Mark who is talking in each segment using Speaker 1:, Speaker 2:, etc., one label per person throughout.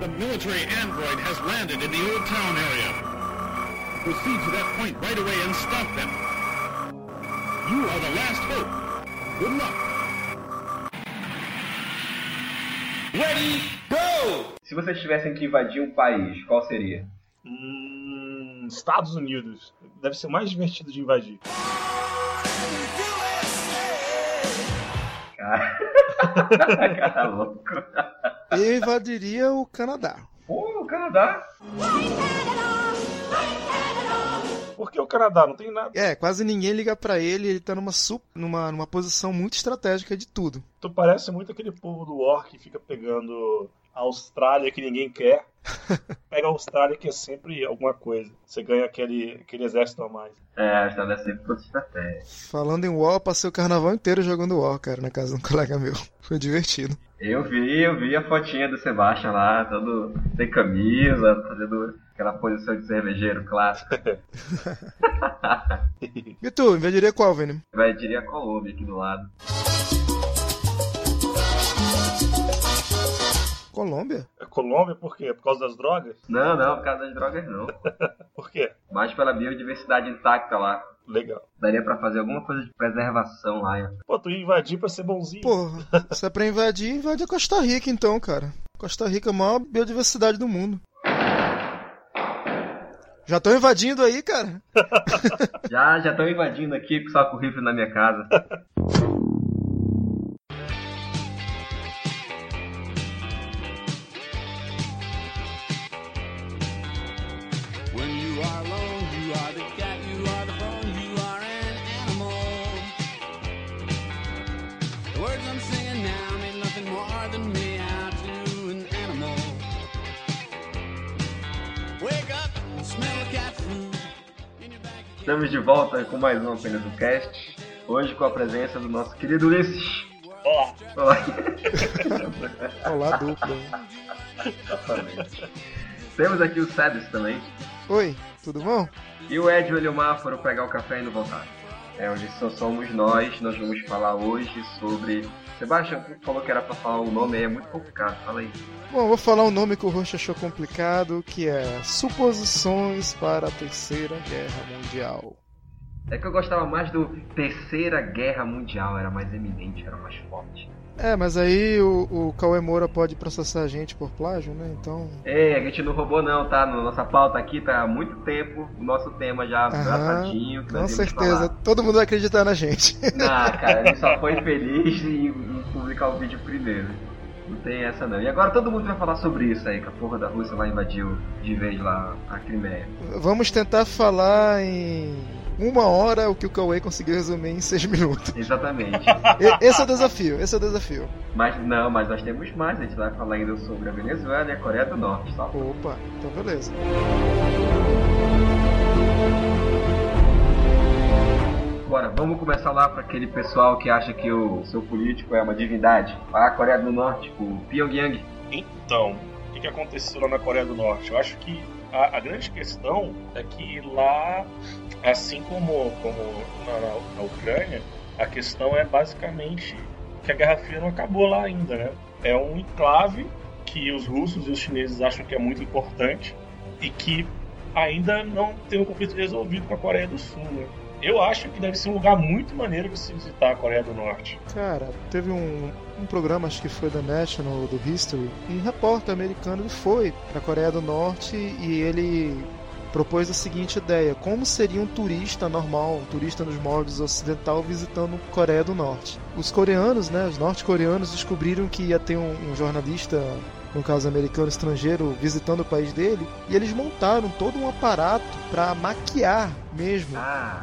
Speaker 1: The military android has landed in the Old Town area. Proceed to that point right away and stop them. You are the last hope. Good luck.
Speaker 2: Ready, go!
Speaker 3: Se vocês tivessem que invadir um país, qual seria?
Speaker 4: Hum, Estados Unidos. Deve ser o mais divertido de invadir.
Speaker 3: Cara, cara louco.
Speaker 5: Eu invadiria o Canadá.
Speaker 3: Pô, o Canadá?
Speaker 4: Por que o Canadá? Não tem nada.
Speaker 5: É, quase ninguém liga pra ele, ele tá numa, numa, numa posição muito estratégica de tudo.
Speaker 4: Tu parece muito aquele povo do War que fica pegando a Austrália que ninguém quer. Pega a Austrália que é sempre alguma coisa. Você ganha aquele, aquele exército a mais.
Speaker 3: É, a história é sempre toda estratégia.
Speaker 5: Falando em War, eu passei o carnaval inteiro jogando War, cara, na casa de um colega meu. Foi divertido.
Speaker 3: Eu vi, eu vi a fotinha do Sebastian lá, todo sem camisa, fazendo aquela posição de cervejeiro clássico.
Speaker 5: E tu, invadiria qual, Vini?
Speaker 3: Vai, diria a Colômbia aqui do lado.
Speaker 5: Colômbia?
Speaker 4: É Colômbia por quê? Por causa das drogas?
Speaker 3: Não, não, por causa das drogas não.
Speaker 4: Por quê?
Speaker 3: Mais pela biodiversidade intacta lá.
Speaker 4: Legal.
Speaker 3: Daria pra fazer alguma coisa de preservação lá. hein?
Speaker 4: Pô, tu ia invadir pra ser bonzinho.
Speaker 5: Porra, se é pra invadir, invade a Costa Rica então, cara. Costa Rica é a maior biodiversidade do mundo. Já estão invadindo aí, cara?
Speaker 3: Já, já estão invadindo aqui com saco rifle na minha casa. Estamos de volta com mais um apenas do cast. Hoje com a presença do nosso querido Ulisses.
Speaker 4: Olá.
Speaker 3: Olá.
Speaker 5: Olá, dupla.
Speaker 3: Exatamente. Temos aqui o Cedric também.
Speaker 5: Oi, tudo bom?
Speaker 3: E o Ed e o Eliomar foram pegar o café e não voltaram. É, hoje só somos nós, nós vamos falar hoje sobre. Sebastião falou que era pra falar o nome aí, é muito complicado, fala aí.
Speaker 5: Bom, vou falar um nome que o Roxo achou complicado, que é Suposições para a Terceira Guerra Mundial.
Speaker 3: É que eu gostava mais do Terceira Guerra Mundial, era mais eminente, era mais forte.
Speaker 5: É, mas aí o, o Cauê Moura pode processar a gente por plágio, né? Então.
Speaker 3: Ei, a gente não roubou não, tá? Nossa pauta aqui tá há muito tempo o nosso tema já que
Speaker 5: com certeza, todo mundo vai acreditar na gente.
Speaker 3: Ah, cara, ele só foi feliz em, em publicar o vídeo primeiro. Não tem essa não. E agora todo mundo vai falar sobre isso aí, que a porra da Rússia vai invadir o- de vez lá a Crimeia.
Speaker 5: Vamos tentar falar em uma hora o que o Cauê conseguiu resumir em seis minutos.
Speaker 3: Exatamente.
Speaker 5: Esse é o desafio, esse é o desafio.
Speaker 3: mas não, mas nós temos mais, a gente vai falar ainda sobre a Venezuela e a Coreia do Norte, tá?
Speaker 5: Opa, então beleza.
Speaker 3: Bora, vamos começar lá para aquele pessoal que acha que o seu político é uma divindade. Para a Coreia do Norte, o Pyongyang.
Speaker 4: Então, o que, que aconteceu lá na Coreia do Norte? Eu acho que a, a grande questão é que lá, assim como, como na, na- na Ucrânia, a questão é basicamente que a Guerra Fria não acabou lá ainda, né? É um enclave que os russos e os chineses acham que é muito importante e que ainda não tem um conflito resolvido com a Coreia do Sul, né? Eu acho que deve ser um lugar muito maneiro de se visitar a Coreia do Norte.
Speaker 5: Cara, teve um, um programa, acho que foi da National, do History, um repórter americano ele foi pra Coreia do Norte e ele propôs a seguinte ideia: como seria um turista normal, um turista nos moldes ocidental visitando Coreia do Norte? Os coreanos, né, os norte-coreanos descobriram que ia ter um, um jornalista, no caso americano estrangeiro, visitando o país dele, e eles montaram todo um aparato para maquiar mesmo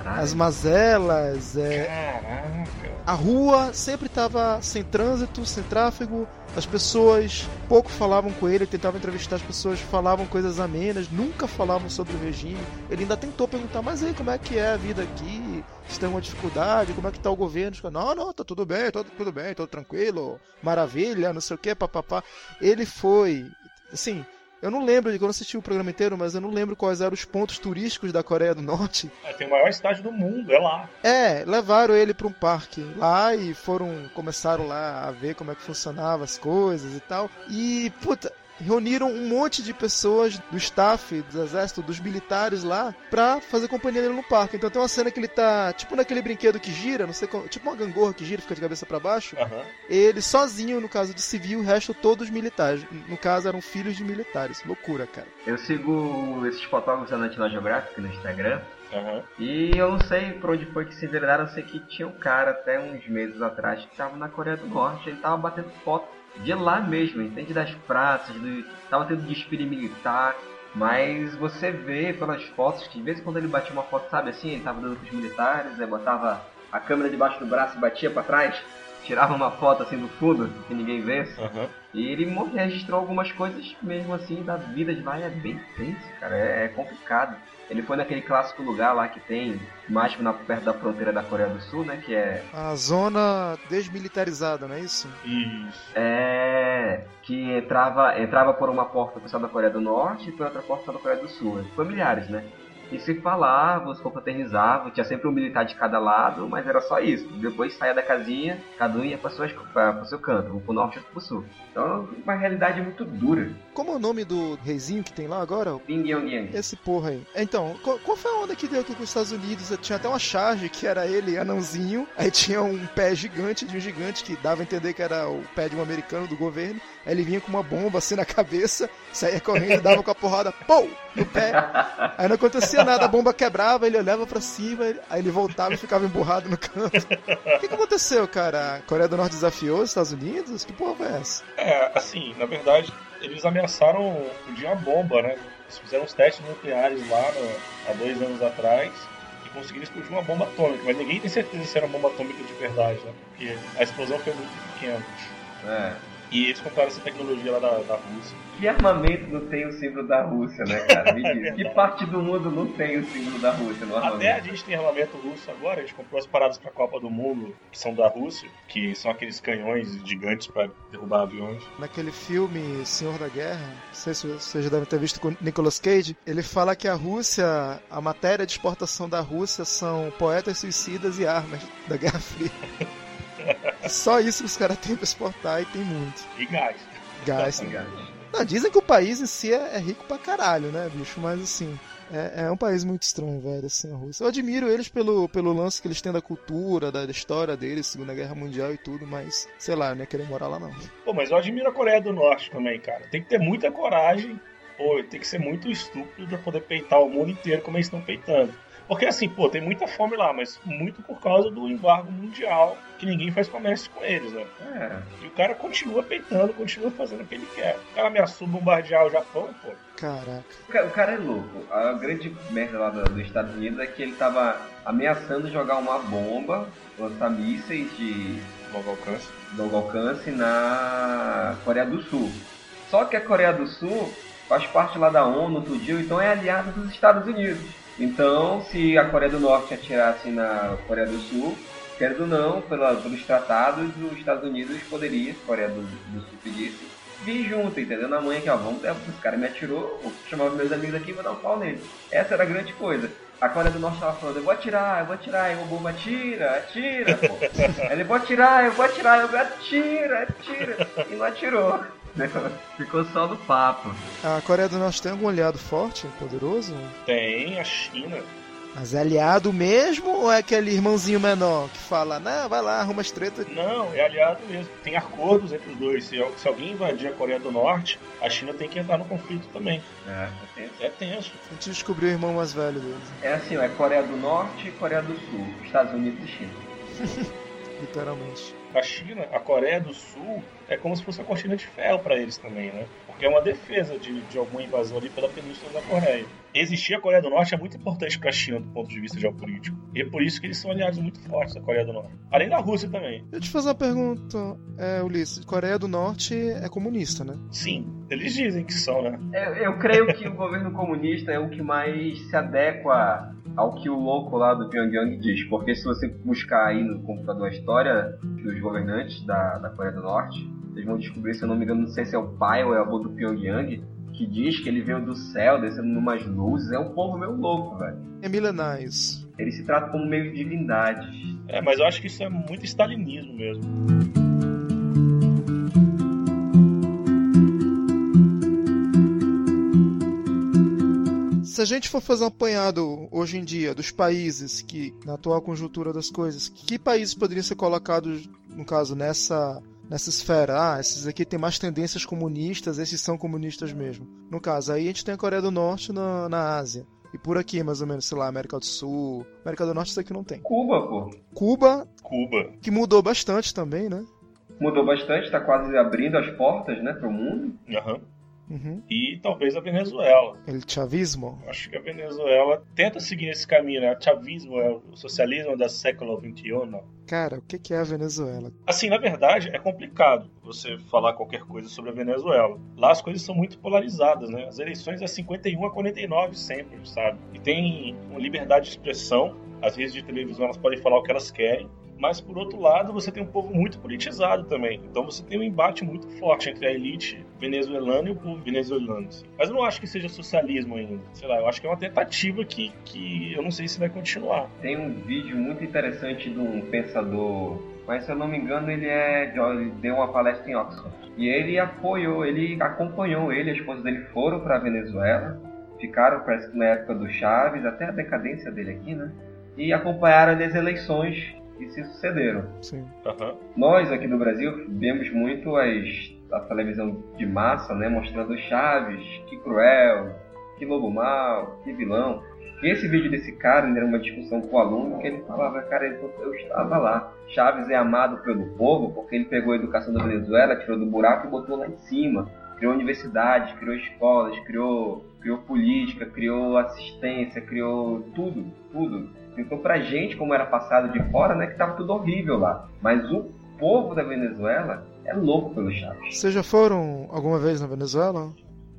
Speaker 5: as mazelas, é,
Speaker 4: Caraca!
Speaker 5: a rua sempre estava sem trânsito, sem tráfego, as pessoas pouco falavam com ele, tentavam entrevistar as pessoas, falavam coisas amenas, nunca falavam sobre o regime. Ele ainda tentou perguntar, mas aí, como é que é a vida aqui? Se tem alguma dificuldade, como é que tá o governo? Não, não, tá tudo bem, tá tudo bem, tudo tranquilo, maravilha, não sei o que, papapá. Ele foi, assim, eu não lembro de quando eu assisti o programa inteiro, mas eu não lembro quais eram os pontos turísticos da Coreia do Norte.
Speaker 4: É, tem a maior cidade do mundo, é lá.
Speaker 5: É, levaram ele para um parque lá e foram começaram lá a ver como é que funcionava as coisas e tal. E puta, reuniram um monte de pessoas do staff, do exército, dos militares lá, pra fazer companhia dele no parque. Então tem uma cena que ele tá, tipo naquele brinquedo que gira, não sei como, tipo uma gangorra que gira, fica de cabeça para baixo.
Speaker 4: Aham.
Speaker 5: Ele sozinho, no caso de civil, o resto todos militares. No caso, eram filhos de militares. Loucura, cara.
Speaker 3: Eu sigo esses fotógrafos da National Geographic no Instagram.
Speaker 4: Aham.
Speaker 3: E eu não sei por onde foi que se enveredaram, eu sei que tinha um cara até uns meses atrás que tava na Coreia do Norte, ele tava batendo foto de lá mesmo, entende? Das praças, do... tava tendo desfile militar, mas você vê pelas fotos que de vez em quando ele batia uma foto, sabe assim, ele tava dando pros militares, aí botava a câmera debaixo do braço e batia pra trás, tirava uma foto assim do fundo, que ninguém vesse.
Speaker 4: Aham.
Speaker 3: E ele registrou algumas coisas mesmo assim da vida de lá e é bem tenso, cara, é, é complicado. Ele foi naquele clássico lugar lá que tem, mais na, perto da fronteira da Coreia do Sul, né? Que é.
Speaker 5: A zona desmilitarizada, não é isso?
Speaker 4: Isso.
Speaker 3: É. Que entrava, entrava por uma porta pessoal da Coreia do Norte e por outra porta da Coreia do Sul. Familiares, né? E se falavam, se confraternizavam, tinha sempre um militar de cada lado, mas era só isso. Depois saía da casinha, cada um ia para o seu canto, um pro norte e outro pro sul. Então, uma realidade muito dura.
Speaker 5: Como é o nome do reizinho que tem lá agora?
Speaker 3: Pyongyang.
Speaker 5: Esse porra aí. Então, qual, qual foi a onda que deu aqui com os Estados Unidos? Tinha até uma charge que era ele, anãozinho. Aí tinha um pé gigante de um gigante que dava a entender que era o pé de um americano do governo. Aí ele vinha com uma bomba assim na cabeça, saía correndo dava com a porrada, pô, no pé. Aí não acontecia nada, a bomba quebrava, ele olhava pra cima, aí ele voltava e ficava emburrado no canto. O que, que aconteceu, cara? A Coreia do Norte desafiou os Estados Unidos? Que porra foi essa?
Speaker 4: É, assim, na verdade, eles ameaçaram explodir uma bomba, né? Eles fizeram uns testes nucleares lá no- há dois anos atrás e conseguiram explodir uma bomba atômica, mas ninguém tem certeza se era uma bomba atômica de verdade, né? Porque a explosão foi muito pequena.
Speaker 3: É.
Speaker 4: E eles compraram essa tecnologia lá da, da Rússia.
Speaker 3: Que armamento não tem o símbolo da Rússia, né, cara? Me diz. que parte do mundo não tem o símbolo da Rússia no armamento?
Speaker 4: Até a gente tem armamento russo agora, a gente comprou as paradas pra Copa do Mundo, que são da Rússia, que são aqueles canhões gigantes pra derrubar aviões.
Speaker 5: Naquele filme Senhor da Guerra, não sei se vocês já devem ter visto com Nicolas Cage, ele fala que a Rússia, a matéria de exportação da Rússia são poetas suicidas e armas da Guerra Fria. Só isso que os caras têm pra exportar e tem muito.
Speaker 4: E gás.
Speaker 5: Gás.
Speaker 3: Gás.
Speaker 5: Não, dizem que o país em si é, é rico pra caralho, né, bicho? Mas assim, é, é um país muito estranho, velho, assim, a Rússia. Eu admiro eles pelo, pelo lance que eles têm da cultura, da, da história deles, Segunda Guerra Mundial e tudo, mas, sei lá, eu não ia querer morar lá não.
Speaker 4: Pô, mas eu admiro a Coreia do Norte também, cara. Tem que ter muita coragem, ou tem que ser muito estúpido pra poder peitar o mundo inteiro como eles estão peitando. Porque assim, pô, tem muita fome lá, mas muito por causa do embargo mundial, que ninguém faz comércio com eles, né?
Speaker 3: É.
Speaker 4: E o cara continua peitando, continua fazendo o que ele quer. O cara ameaçou bombardear o Japão, pô.
Speaker 5: Caraca.
Speaker 3: O ca- o cara é louco. A grande merda lá do- dos Estados Unidos é que ele tava ameaçando jogar uma bomba, lançar mísseis de
Speaker 4: Longo alcance.
Speaker 3: longo alcance na Coreia do Sul. Só que a Coreia do Sul faz parte lá da ONU, tudinho, então é aliada dos Estados Unidos. Então, se a Coreia do Norte atirasse na Coreia do Sul, querendo ou não, pela, pelos tratados, os Estados Unidos poderia, se a Coreia do, do Sul pedisse, vir junto, entendeu? Na manhã que, ó, vamos, esse cara me atirou, vou chamar os meus amigos aqui e vou dar um pau nele. Essa era a grande coisa. A Coreia do Norte tava falando, eu vou atirar, eu vou atirar, e o bomba atira, atira, pô. Ele, vou atirar, eu vou atirar, eu vou atira, atira. E não atirou. Ficou só no papo.
Speaker 5: A Coreia do Norte tem algum aliado forte, poderoso?
Speaker 4: Tem a China.
Speaker 5: Mas é aliado mesmo ou é aquele irmãozinho menor que fala, não, vai lá, arruma as tretas?
Speaker 4: Não, é aliado mesmo. Tem acordos entre os dois. Se, se alguém invadir a Coreia do Norte, a China tem que entrar no conflito também.
Speaker 3: É, é
Speaker 4: É tenso.
Speaker 5: A gente descobriu o irmão mais velho deles,
Speaker 3: É assim, ó, é Coreia do Norte e Coreia do Sul, Estados Unidos e China.
Speaker 5: literalmente.
Speaker 4: A China, a Coreia do Sul, é como se fosse uma cortina de ferro para eles também, né? Porque é uma defesa de, de alguma invasão ali pela península da Coreia. Existir a Coreia do Norte é muito importante para a China do ponto de vista geopolítico. E é por isso que eles são aliados muito fortes da Coreia do Norte. Além da Rússia também.
Speaker 5: Deixa eu te fazer uma pergunta, é, Ulisses. Coreia do Norte é comunista, né?
Speaker 4: Sim, eles dizem que são, né?
Speaker 3: Eu, eu creio que o governo comunista é o que mais se adequa ao que o louco lá do Pyongyang diz. Porque se você buscar aí no computador a história dos governantes da, da Coreia do Norte, vocês vão descobrir, se eu não me engano, não sei se é o pai ou é o avô do Pyongyang, que diz que ele veio do céu, descendo numas luzes, é um povo meio louco, velho.
Speaker 5: É milenar isso.
Speaker 3: Ele se trata como meio divindade.
Speaker 4: É, mas eu acho que isso é muito stalinismo mesmo.
Speaker 5: se a gente for fazer um apanhado hoje em dia dos países que, na atual conjuntura das coisas, que países poderiam ser colocados, no caso, nessa nessa esfera. Ah, esses aqui têm mais tendências comunistas, esses são comunistas mesmo. No caso, aí a gente tem a Coreia do Norte na, na Ásia. E por aqui, mais ou menos, sei lá, América do Sul. América do Norte isso aqui não tem.
Speaker 3: Cuba, pô.
Speaker 5: Cuba,
Speaker 4: Cuba.
Speaker 5: que mudou bastante também, né?
Speaker 3: Mudou bastante, tá quase abrindo as portas, né, pro mundo.
Speaker 4: Aham.
Speaker 5: Uhum.
Speaker 4: E talvez a Venezuela.
Speaker 5: El chavismo.
Speaker 4: Acho que a Venezuela tenta seguir esse caminho, né? O chavismo é o socialismo do século XXI.
Speaker 5: Cara, o que é a Venezuela?
Speaker 4: Assim, na verdade, é complicado você falar qualquer coisa sobre a Venezuela. Lá as coisas são muito polarizadas, né? As eleições é 51 a 49 sempre, sabe? E tem liberdade de expressão. As redes de televisão elas podem falar o que elas querem. Mas, por outro lado, você tem um povo muito politizado também. Então você tem um embate muito forte entre a elite venezuelana e o povo venezuelano. Mas eu não acho que seja socialismo ainda. Sei lá, eu acho que é uma tentativa que, que eu não sei se vai continuar.
Speaker 3: Tem um vídeo muito interessante de um pensador, mas se eu não me engano ele é ele deu uma palestra em Oxford. E ele apoiou, ele acompanhou ele, a esposa dele foram para Venezuela, ficaram parece que na época do Chaves, até a decadência dele aqui, né? E acompanharam as eleições que se sucederam.
Speaker 5: Sim.
Speaker 4: Aham.
Speaker 3: Nós aqui no Brasil vemos muito as, a televisão de massa, né, mostrando Chaves, que cruel, que lobo mau, que vilão. E esse vídeo desse cara, era uma discussão com o aluno, que ele falava, cara, eu, eu estava lá. Chaves é amado pelo povo porque ele pegou a educação da Venezuela, tirou do buraco e botou lá em cima. Criou universidades, criou escolas, criou, criou política, criou assistência, criou tudo, tudo. Então pra gente, como era passado de fora, né, que tava tudo horrível lá. Mas o povo da Venezuela é louco pelo Chaves.
Speaker 5: Vocês já foram alguma vez na Venezuela?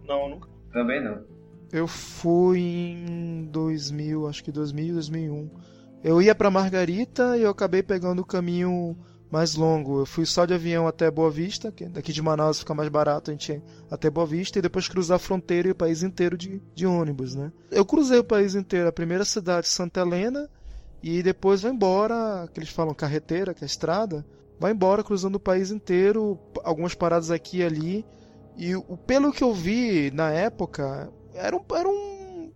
Speaker 4: Não, nunca.
Speaker 3: Também não.
Speaker 5: Eu fui em 2000, acho que 2000, 2001. Eu ia pra Margarita e eu acabei pegando o caminho mais longo. Eu fui só de avião até Boa Vista, que daqui de Manaus fica mais barato a gente ir até Boa Vista e depois cruzar a fronteira e o país inteiro de, de ônibus, né? Eu cruzei o país inteiro, a primeira cidade, Santa Helena, e depois vai embora, que eles falam carreteira, que é a estrada, vai embora cruzando o país inteiro, algumas paradas aqui e ali. E o, pelo que eu vi na época, era um, era um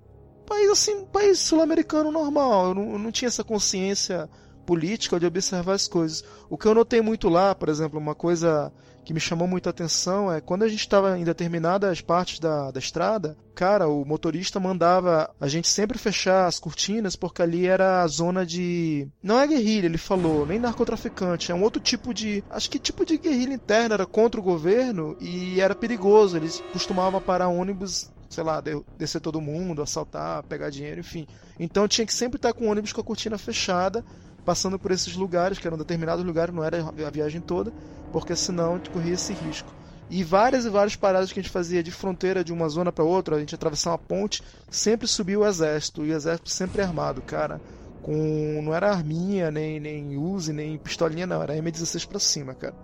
Speaker 5: país assim, um país sul-americano normal. Eu não, eu não tinha essa consciência política de observar as coisas. O que eu notei muito lá, por exemplo, uma coisa que me chamou muita atenção é quando a gente estava em determinadas partes da, da estrada, cara, o motorista mandava a gente sempre fechar as cortinas porque ali era a zona de. Não é guerrilha, ele falou, nem narcotraficante, é um outro tipo de. Acho que tipo de guerrilha interna, era contra o governo e era perigoso. Eles costumavam parar ônibus sei lá, de- descer todo mundo, assaltar, pegar dinheiro, enfim. Então tinha que sempre estar com o ônibus com a cortina fechada, passando por esses lugares, que eram determinados lugares, não era a viagem toda, porque senão a gente corria esse risco. E várias e várias paradas que a gente fazia de fronteira de uma zona para outra, a gente atravessar uma ponte, sempre subia o exército, e o exército sempre armado, cara. Com. Não era arminha, nem, nem Uzi, nem pistolinha, não, era M16 pra cima, cara.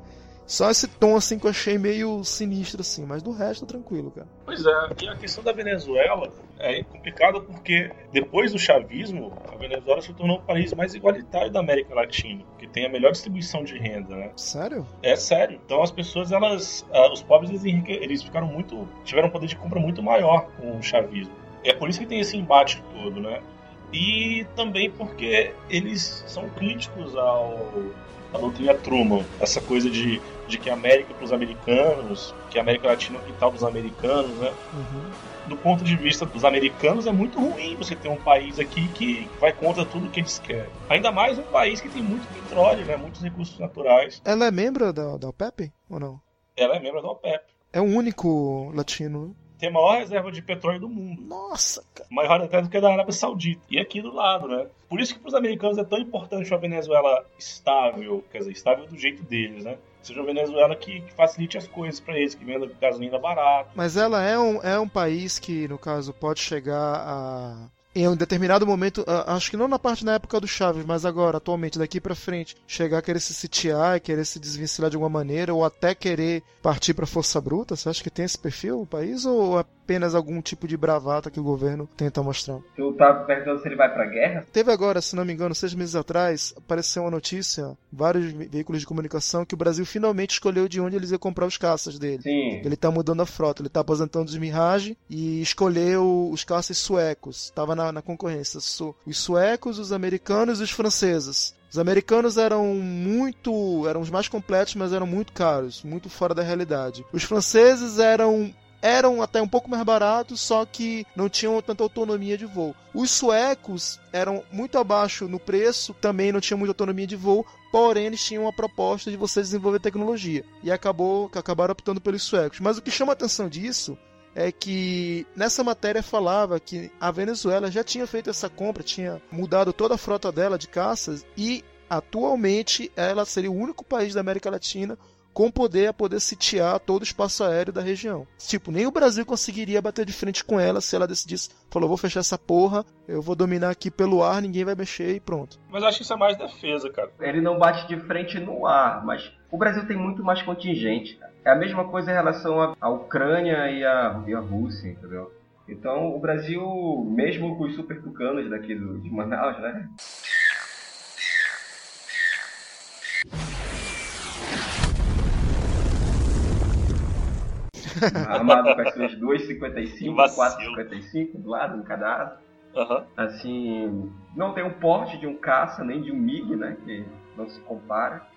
Speaker 5: Só esse tom assim que eu achei meio sinistro, assim, mas do resto tranquilo, cara.
Speaker 4: Pois é, e a questão da Venezuela é complicada porque depois do chavismo, a Venezuela se tornou o país mais igualitário da América Latina, que tem a melhor distribuição de renda, né?
Speaker 5: Sério?
Speaker 4: É sério. Então as pessoas, elas, ah, os pobres, eles, eles ficaram muito, tiveram um poder de compra muito maior com o chavismo. É por isso que tem esse embate todo, né? E também porque eles são críticos ao à doutrina Truman, essa coisa de, de que a América para os americanos, que a América Latina é o quintal dos americanos, né?
Speaker 5: Uhum.
Speaker 4: do ponto de vista dos americanos, é muito ruim você ter um país aqui que vai contra tudo que eles querem. Ainda mais um país que tem muito petróleo, né? muitos recursos naturais.
Speaker 5: Ela é membro da, da OPEP ou não?
Speaker 4: Ela é membro da OPEP.
Speaker 5: É o único latino?
Speaker 4: Tem a maior reserva de petróleo do mundo.
Speaker 5: Nossa, cara.
Speaker 4: Maior até do que a da Arábia Saudita. E aqui do lado, né? Por isso que para os americanos é tão importante uma Venezuela estável, quer dizer, estável do jeito deles, né? Seja uma Venezuela que, que facilite as coisas para eles, que venda gasolina barata.
Speaker 5: Mas ela é um, é um país que, no caso, pode chegar a em um determinado momento, acho que não na parte na época do Chaves, mas agora, atualmente, daqui para frente, chegar a querer se sitiar, querer se desvencilhar de alguma maneira, ou até querer partir para força bruta? Você acha que tem esse perfil o país, ou apenas algum tipo de bravata que o governo tenta mostrar?
Speaker 3: Tu tá perguntando se ele vai pra guerra?
Speaker 5: Teve agora, se não me engano, seis meses atrás, apareceu uma notícia, vários veículos de comunicação, que o Brasil finalmente escolheu de onde eles iam comprar os caças dele.
Speaker 3: Sim.
Speaker 5: Ele tá mudando a frota, ele tá aposentando os Mirage e escolheu os caças suecos. Tava na, na concorrência. Os suecos, os americanos e os franceses. Os americanos eram muito. eram os mais completos, mas eram muito caros, muito fora da realidade. Os franceses eram eram até um pouco mais baratos, só que não tinham tanta autonomia de voo. Os suecos eram muito abaixo no preço, também não tinham muita autonomia de voo, porém eles tinham a proposta de você desenvolver tecnologia. E acabou acabaram optando pelos suecos. Mas o que chama a atenção disso é que nessa matéria falava que a Venezuela já tinha feito essa compra, tinha mudado toda a frota dela de caças e atualmente ela seria o único país da América Latina com poder a poder sitiar todo o espaço aéreo da região. Tipo, nem o Brasil conseguiria bater de frente com ela se ela decidisse, falou, vou fechar essa porra, eu vou dominar aqui pelo ar, ninguém vai mexer e pronto.
Speaker 4: Mas eu acho que isso é mais defesa, cara.
Speaker 3: Ele não bate de frente no ar, mas o Brasil tem muito mais contingente. É a mesma coisa em relação à Ucrânia e à, e à Rússia, entendeu? Então o Brasil, mesmo com os super tucanos daqui do, de Manaus, né? Armado com as suas 2,55,
Speaker 4: Vacilo.
Speaker 3: 4,55 do lado, em cada asa.
Speaker 4: Aham.
Speaker 3: Assim, não tem o porte de um caça, nem de um MiG, né? Que não se compara.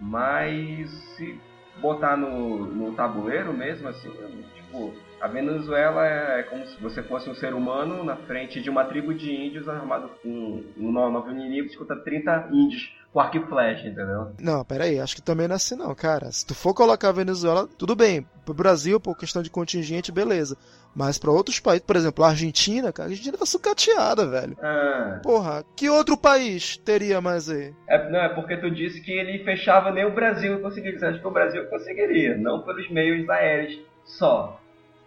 Speaker 3: Mas se botar no, no tabuleiro mesmo, assim, tipo, a Venezuela é como se você fosse um ser humano na frente de uma tribo de índios armado com um nove inimigos contra 30 índios com arco e flecha, entendeu?
Speaker 5: Não, pera aí, acho que também não é assim não, cara. Se tu for colocar a Venezuela, tudo bem. Pro Brasil, por questão de contingente, beleza. Mas pra outros países, por exemplo, a Argentina, cara, a Argentina tá sucateada, velho.
Speaker 3: Ah,
Speaker 5: Porra, que outro país teria mais aí?
Speaker 3: é, não, é porque tu disse que ele fechava nem o Brasil conseguiria. Você acha que o Brasil conseguiria, não pelos meios aéreos só.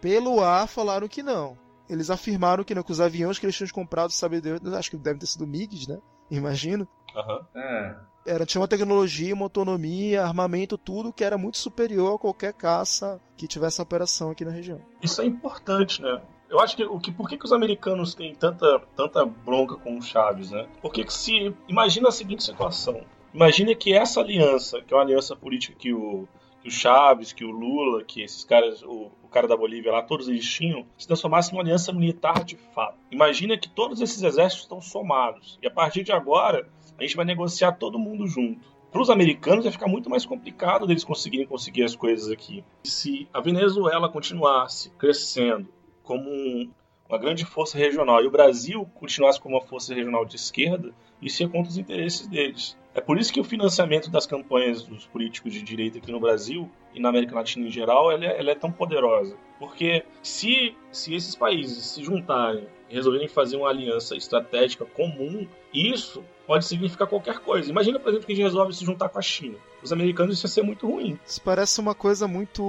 Speaker 5: Pelo ar falaram que não. Eles afirmaram que não, que os aviões que eles tinham comprado, sabe Deus, acho que devem ter sido MiGs, né? Imagino.
Speaker 4: Aham.
Speaker 3: Ah,
Speaker 5: Era, tinha uma tecnologia, uma autonomia, armamento, tudo que era muito superior a qualquer caça que tivesse operação aqui na região.
Speaker 4: Isso é importante, né? Eu acho que o que por que, que os americanos têm tanta, tanta bronca com o Chaves, né? Porque que se imagina a seguinte situação. Imagina que essa aliança, que é uma aliança política que o, que o Chaves, que o Lula, que esses caras, o cara da Bolívia lá, todos eles tinham, se transformasse numa aliança militar de fato. Imagina que todos esses exércitos estão somados. E a partir de agora, a gente vai negociar todo mundo junto. Para os americanos vai ficar muito mais complicado deles conseguirem conseguir as coisas aqui. Se a Venezuela continuasse crescendo como um- uma grande força regional e o Brasil continuasse como uma força regional de esquerda, isso ia contra os interesses deles. É por isso que o financiamento das campanhas dos políticos de direita aqui no Brasil e na América Latina em geral, ela é, ela é tão poderosa. Porque se, se esses países se juntarem e resolverem fazer uma aliança estratégica comum, isso pode significar qualquer coisa. Imagina, por exemplo, que a gente resolve se juntar com a China. Os americanos isso ia ser muito ruim.
Speaker 5: Isso parece uma coisa muito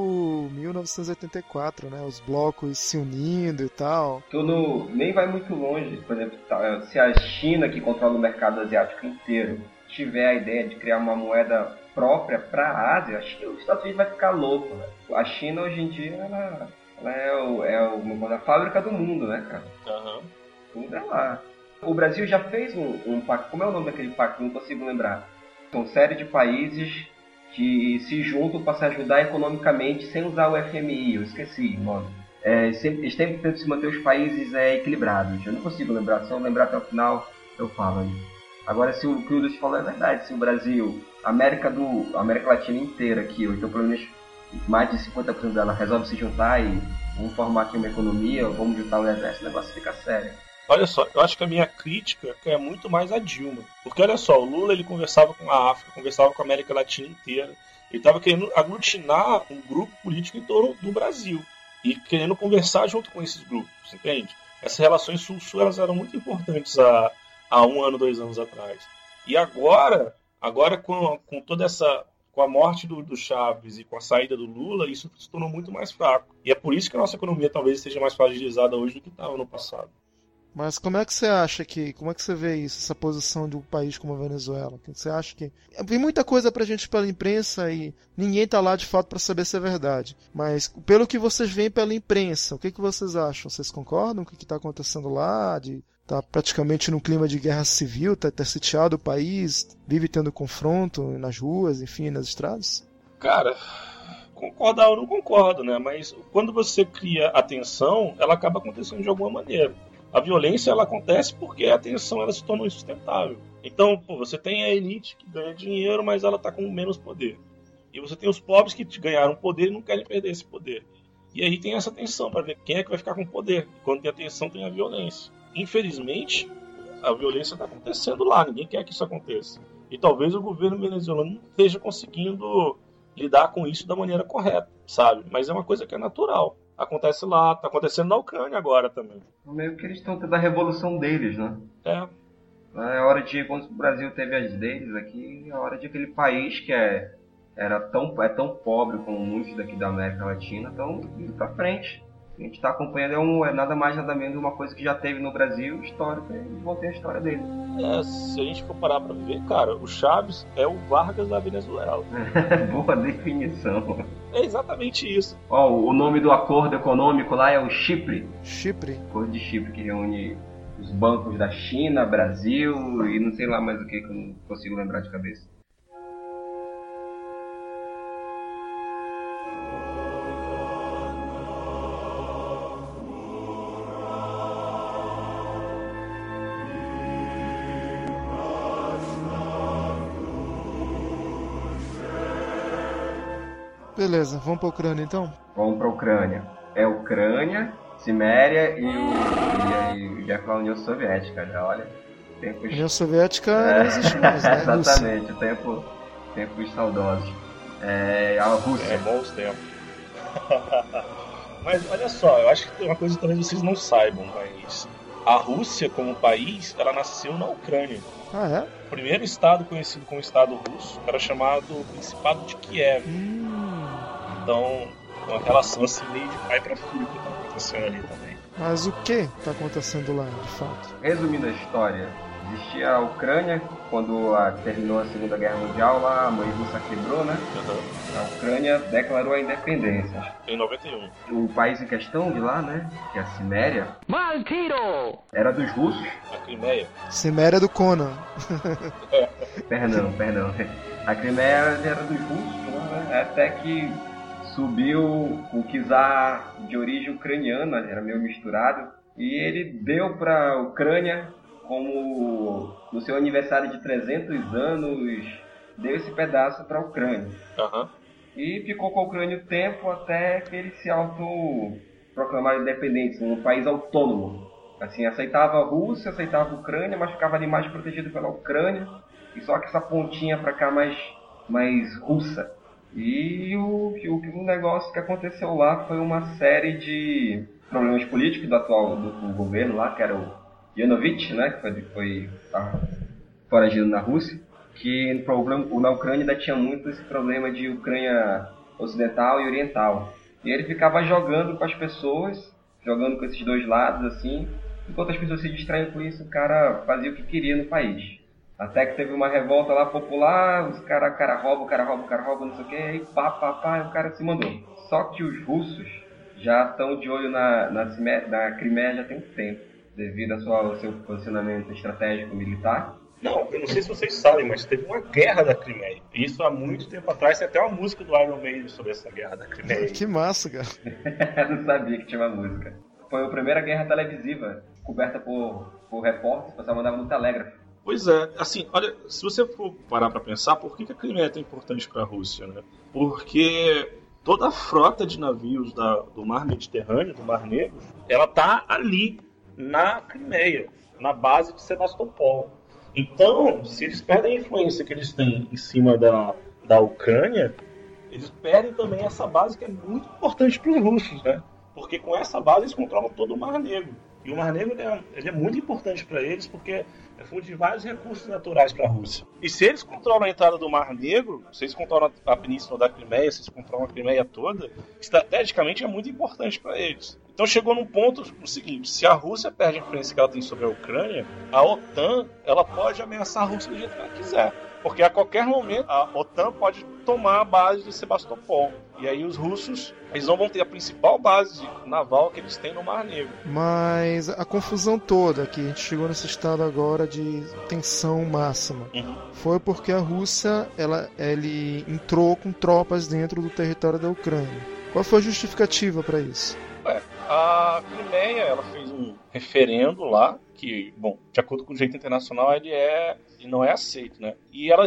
Speaker 5: 1984, né? Os blocos se unindo e tal.
Speaker 3: tu não, nem vai muito longe. Por exemplo, tá, se a China, que controla o mercado asiático inteiro, tiver a ideia de criar uma moeda própria para a Ásia, acho que os Estados Unidos vai ficar louco. Né? A China, hoje em dia, ela, ela é, o, é o- a fábrica do mundo, né, cara?
Speaker 4: Aham.
Speaker 3: Tudo é lá. O Brasil já fez um, um pacto. Como é o nome daquele pacto? Não consigo lembrar. São série de países que se juntam para se ajudar economicamente sem usar o FMI. Eu esqueci o nome. É, sempre, eles sempre tentam se manter os países é, equilibrados. Eu não consigo lembrar. Se eu lembrar até o final, eu falo. aí. Agora, se o que o Luiz falou é verdade. Se o Brasil, a América, do, a América Latina inteira aqui, ou então pelo menos mais de 50% dela, resolve se juntar e vamos formar aqui uma economia, vamos juntar o exército, o negócio fica sério.
Speaker 4: Olha só, eu acho que a minha crítica é muito mais a Dilma. Porque olha só, o Lula ele conversava com a África, conversava com a América Latina inteira. Ele estava querendo aglutinar um grupo político em torno do Brasil. E querendo conversar junto com esses grupos, entende? Essas relações sul-sul eram muito importantes há, há um ano, dois anos atrás. E agora, agora com, com toda essa. Com a morte do, do Chaves e com a saída do Lula, isso se tornou muito mais fraco. E é por isso que a nossa economia talvez esteja mais fragilizada hoje do que estava no passado.
Speaker 5: Mas como é que você acha que. Como é que você vê isso, essa posição de um país como a Venezuela? Que você acha que. Tem muita coisa pra gente pela imprensa e ninguém tá lá de fato para saber se é verdade. Mas pelo que vocês veem pela imprensa, o que, que vocês acham? Vocês concordam com o que tá acontecendo lá? De tá praticamente num clima de guerra civil, tá, tá sitiado o país, vive tendo confronto nas ruas, enfim, nas estradas?
Speaker 4: Cara, concordar ou não concordo, né? Mas quando você cria atenção, ela acaba acontecendo de alguma maneira. A violência ela acontece porque a tensão ela se torna insustentável. Então, pô, você tem a elite que ganha dinheiro, mas ela está com menos poder. E você tem os pobres que ganharam poder e não querem perder esse poder. E aí tem essa tensão para ver quem é que vai ficar com poder. Quando tem a tensão, tem a violência. Infelizmente, a violência está acontecendo lá, ninguém quer que isso aconteça. E talvez o governo venezuelano não esteja conseguindo lidar com isso da maneira correta, sabe? Mas é uma coisa que é natural. Acontece lá, está acontecendo na Ucrânia agora também.
Speaker 3: Meio que eles estão tendo a revolução deles, né?
Speaker 4: É.
Speaker 3: É hora de, quando o Brasil teve as deles aqui, é hora de aquele país que é, era tão, é tão pobre como muitos daqui da América Latina, estão indo pra frente a gente está acompanhando é, um, é nada mais nada menos uma coisa que já teve no Brasil, histórica, e voltei a história dele.
Speaker 4: É, se a gente for parar para ver, cara, o Chaves é o Vargas da Venezuela.
Speaker 3: Boa definição.
Speaker 4: É exatamente isso.
Speaker 3: Ó, o nome do acordo econômico lá é o Chipre.
Speaker 5: Chipre.
Speaker 3: Acordo de Chipre, que reúne os bancos da China, Brasil e não sei lá mais o que que eu não consigo lembrar de cabeça.
Speaker 5: Beleza, vamos pra Ucrânia então?
Speaker 3: Vamos pra Ucrânia. É Ucrânia, Ciméria e, o, e, e já a União Soviética, já olha.
Speaker 5: Tempos... União Soviética é. não existe mais, né?
Speaker 3: Exatamente, tempo, tempos saudosos. É, a Rússia.
Speaker 4: É, bons tempos. mas olha só, eu acho que tem uma coisa que talvez vocês não saibam, mas a Rússia como país, ela nasceu na Ucrânia.
Speaker 5: Ah, é?
Speaker 4: O primeiro estado conhecido como Estado russo era chamado Principado de Kiev.
Speaker 5: Hum.
Speaker 4: Então, uma relação assim meio de pai para filho que tá acontecendo ali também.
Speaker 5: Mas o que tá acontecendo lá, de fato?
Speaker 3: Resumindo a história, existia a Ucrânia, quando a, terminou a Segunda Guerra Mundial, lá a mãe russa quebrou, né?
Speaker 4: Uhum.
Speaker 3: A Ucrânia declarou a independência.
Speaker 4: Em 91.
Speaker 3: O país em questão de lá, né? Que é a Ciméria. Maltiro! Era dos russos.
Speaker 4: A Crimeia.
Speaker 5: Ciméria do Conan.
Speaker 3: perdão, perdão. A Crimeia era dos russos, né? Até que subiu o czar de origem ucraniana, era meio misturado, e ele deu para a Ucrânia como no seu aniversário de 300 anos, deu esse pedaço para a Ucrânia.
Speaker 4: Uhum.
Speaker 3: E ficou com a Ucrânia o tempo até que ele se auto-proclamaram independentes, um país autônomo. Assim, aceitava a Rússia, aceitava a Ucrânia, mas ficava ali mais protegido pela Ucrânia, e só que essa pontinha para cá mais, mais russa. E o, o, o negócio que aconteceu lá foi uma série de problemas políticos do atual do, do governo lá, que era o Yanovich, né, que foi, foi tá, foragido na Rússia, que problema, na Ucrânia ainda tinha muito esse problema de Ucrânia ocidental e oriental. E ele ficava jogando com as pessoas, jogando com esses dois lados assim, enquanto as pessoas se distraíam com isso, o cara fazia o que queria no país. Até que teve uma revolta lá popular, os cara, cara rouba, o cara rouba, o cara rouba, não sei o que, aí pá, pá, pá, e o cara se mandou. Só que os russos já estão de olho na, na, na Crimeia já tem um tempo, devido ao seu, ao seu posicionamento estratégico militar.
Speaker 4: Não, eu não sei se vocês sabem, mas teve uma guerra da Crimeia. Isso há muito tempo atrás, tem até uma música do Iron Maiden sobre essa guerra da Crimeia.
Speaker 5: que massa, cara.
Speaker 3: não sabia que tinha uma música. Foi a primeira guerra televisiva, coberta por, por repórteres, o pessoal mandava no telégrafo.
Speaker 4: Pois é, assim, olha, se você for parar para pensar, por que, a Crimeia é tão importante para a Rússia, né? Porque toda a frota de navios da, do Mar Mediterrâneo, do Mar Negro, ela tá ali na Crimeia, na base de Sebastopol. Então, se eles perdem a influência que eles têm em cima da, da Ucrânia, eles perdem também essa base que é muito importante para os russos, né? Porque com essa base eles controlam todo o Mar Negro. E o Mar Negro ele é, ele é muito importante para eles porque é fonte de vários recursos naturais para a Rússia. E se eles controlam a entrada do Mar Negro, se eles controlam a península da Crimeia, se eles controlam a Crimeia toda, estrategicamente é muito importante para eles. Então chegou num ponto o seguinte: se a Rússia perde a influência que ela tem sobre a Ucrânia, a OTAN ela pode ameaçar a Rússia do jeito que ela quiser. Porque a qualquer momento a OTAN pode tomar a base de Sebastopol. E aí os russos eles não vão ter a principal base naval que eles têm no Mar Negro.
Speaker 5: Mas a confusão toda que a gente chegou nesse estado agora de tensão máxima
Speaker 4: Uhum.
Speaker 5: foi porque a Rússia ela, ele entrou com tropas dentro do território da Ucrânia. Qual foi a justificativa para isso?
Speaker 4: Ué, a Crimeia ela fez um referendo lá que, bom, de acordo com o direito internacional, ele é ele não é aceito, né? E ela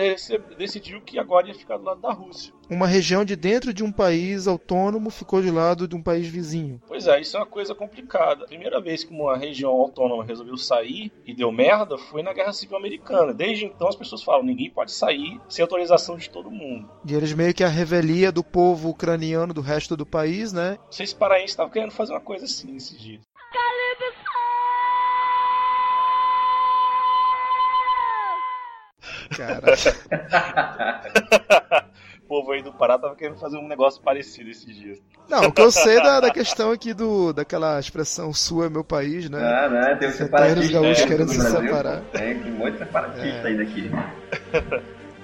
Speaker 4: decidiu que agora ia ficar do lado da Rússia.
Speaker 5: Uma região de dentro de um país autônomo ficou de lado de um país vizinho.
Speaker 4: Pois é, isso é uma coisa complicada. A primeira vez que uma região autônoma resolveu sair e deu merda foi na Guerra Civil Americana. Desde então as pessoas falam, ninguém pode sair sem autorização de todo mundo.
Speaker 5: E eles meio que a revelia do povo ucraniano do resto do país, né?
Speaker 4: Não sei se paraenses estavam querendo fazer uma coisa assim nesses dias.
Speaker 5: Cara,
Speaker 4: o povo aí do Pará tava querendo fazer um negócio parecido esses dias.
Speaker 5: não, o que eu sei da, da questão aqui do daquela expressão sul é meu país, né?
Speaker 3: Ah, né? Tem um separatista
Speaker 5: tá os gaúchos
Speaker 3: dentro
Speaker 5: querendo
Speaker 3: do
Speaker 5: se
Speaker 3: Brasil.
Speaker 5: separar.
Speaker 3: Tem que um monte de separatista aí daqui.